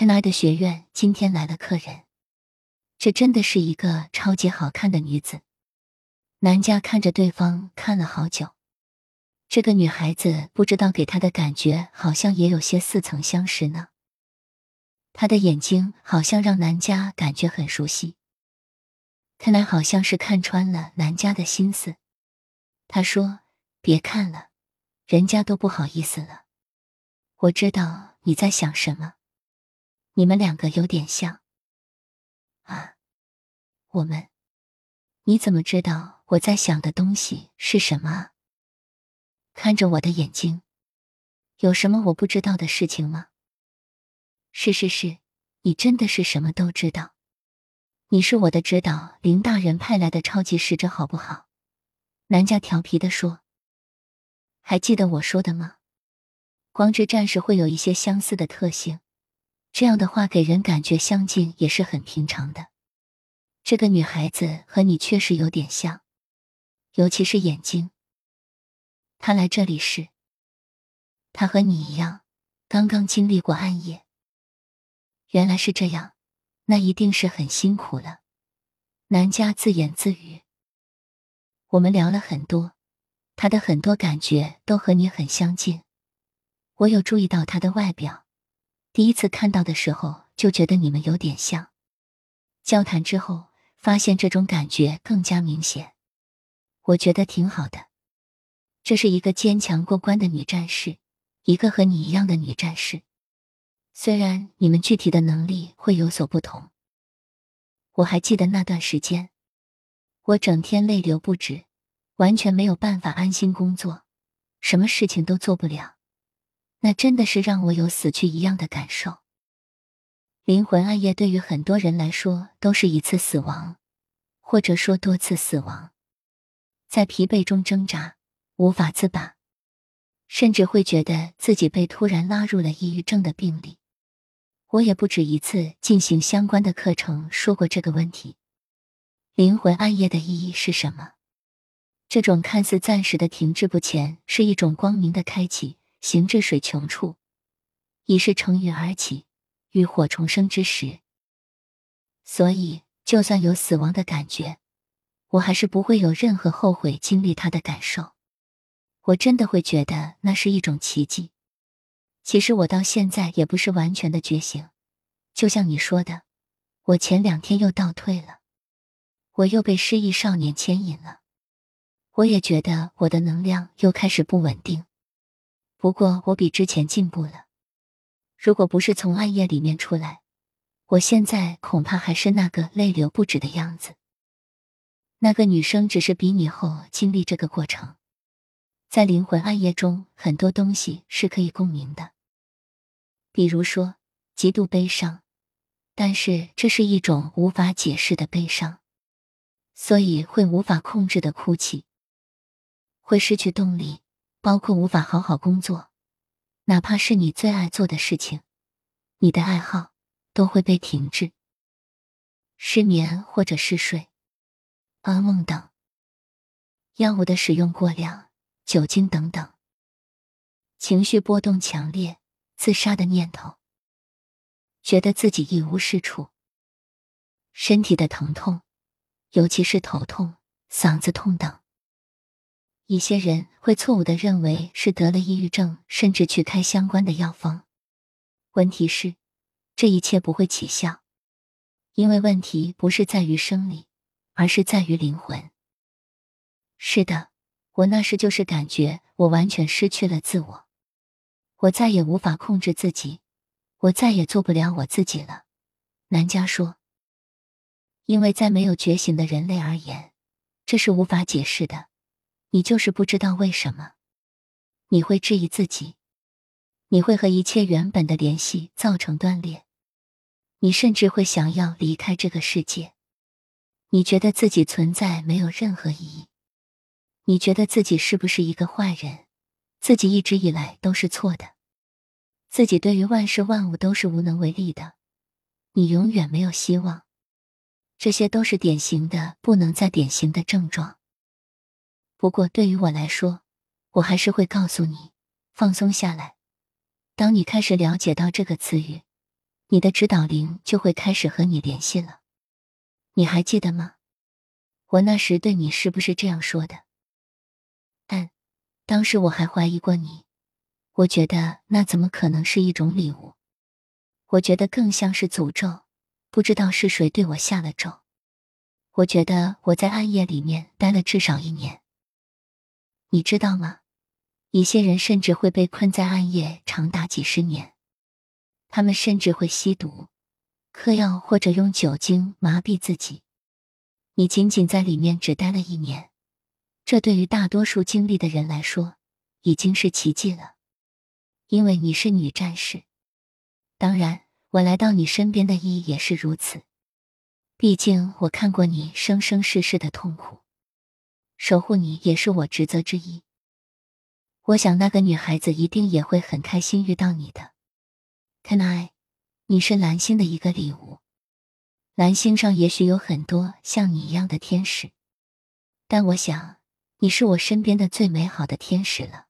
特奈的学院今天来了客人，这真的是一个超级好看的女子。南家看着对方看了好久，这个女孩子不知道给他的感觉好像也有些似曾相识呢。她的眼睛好像让南家感觉很熟悉，看来好像是看穿了南家的心思。他说：“别看了，人家都不好意思了。我知道你在想什么，你们两个有点像啊。我们，你怎么知道？”我在想的东西是什么？看着我的眼睛，有什么我不知道的事情吗？是是是，你真的是什么都知道。你是我的指导林大人派来的超级使者，好不好？南家调皮的说。还记得我说的吗？光之战士会有一些相似的特性，这样的话给人感觉相近也是很平常的。这个女孩子和你确实有点像。尤其是眼睛。她来这里时，她和你一样，刚刚经历过暗夜。原来是这样，那一定是很辛苦了。南家自言自语。我们聊了很多，他的很多感觉都和你很相近。我有注意到他的外表，第一次看到的时候就觉得你们有点像。交谈之后，发现这种感觉更加明显。我觉得挺好的，这是一个坚强过关的女战士，一个和你一样的女战士。虽然你们具体的能力会有所不同，我还记得那段时间，我整天泪流不止，完全没有办法安心工作，什么事情都做不了。那真的是让我有死去一样的感受。灵魂暗夜对于很多人来说都是一次死亡，或者说多次死亡。在疲惫中挣扎，无法自拔，甚至会觉得自己被突然拉入了抑郁症的病例。我也不止一次进行相关的课程说过这个问题。灵魂暗夜的意义是什么？这种看似暂时的停滞不前，是一种光明的开启。行至水穷处，已是乘云而起，浴火重生之时。所以，就算有死亡的感觉。我还是不会有任何后悔经历它的感受，我真的会觉得那是一种奇迹。其实我到现在也不是完全的觉醒，就像你说的，我前两天又倒退了，我又被失忆少年牵引了，我也觉得我的能量又开始不稳定。不过我比之前进步了，如果不是从暗夜里面出来，我现在恐怕还是那个泪流不止的样子。那个女生只是比你后经历这个过程，在灵魂暗夜中，很多东西是可以共鸣的，比如说极度悲伤，但是这是一种无法解释的悲伤，所以会无法控制的哭泣，会失去动力，包括无法好好工作，哪怕是你最爱做的事情，你的爱好都会被停滞，失眠或者嗜睡。噩梦等，药物的使用过量，酒精等等，情绪波动强烈，自杀的念头，觉得自己一无是处，身体的疼痛，尤其是头痛、嗓子痛等。一些人会错误的认为是得了抑郁症，甚至去开相关的药方。问题是，这一切不会起效，因为问题不是在于生理。而是在于灵魂。是的，我那时就是感觉我完全失去了自我，我再也无法控制自己，我再也做不了我自己了。南家说：“因为在没有觉醒的人类而言，这是无法解释的。你就是不知道为什么，你会质疑自己，你会和一切原本的联系造成断裂，你甚至会想要离开这个世界。”你觉得自己存在没有任何意义？你觉得自己是不是一个坏人？自己一直以来都是错的，自己对于万事万物都是无能为力的，你永远没有希望。这些都是典型的不能再典型的症状。不过对于我来说，我还是会告诉你，放松下来。当你开始了解到这个词语，你的指导灵就会开始和你联系了。你还记得吗？我那时对你是不是这样说的？但当时我还怀疑过你，我觉得那怎么可能是一种礼物？我觉得更像是诅咒，不知道是谁对我下了咒。我觉得我在暗夜里面待了至少一年，你知道吗？一些人甚至会被困在暗夜长达几十年，他们甚至会吸毒、嗑药或者用酒精麻痹自己。你仅仅在里面只待了一年，这对于大多数经历的人来说已经是奇迹了，因为你是女战士。当然，我来到你身边的意义也是如此。毕竟我看过你生生世世的痛苦，守护你也是我职责之一。我想那个女孩子一定也会很开心遇到你的。Can I？你是蓝星的一个礼物。蓝星上也许有很多像你一样的天使，但我想你是我身边的最美好的天使了。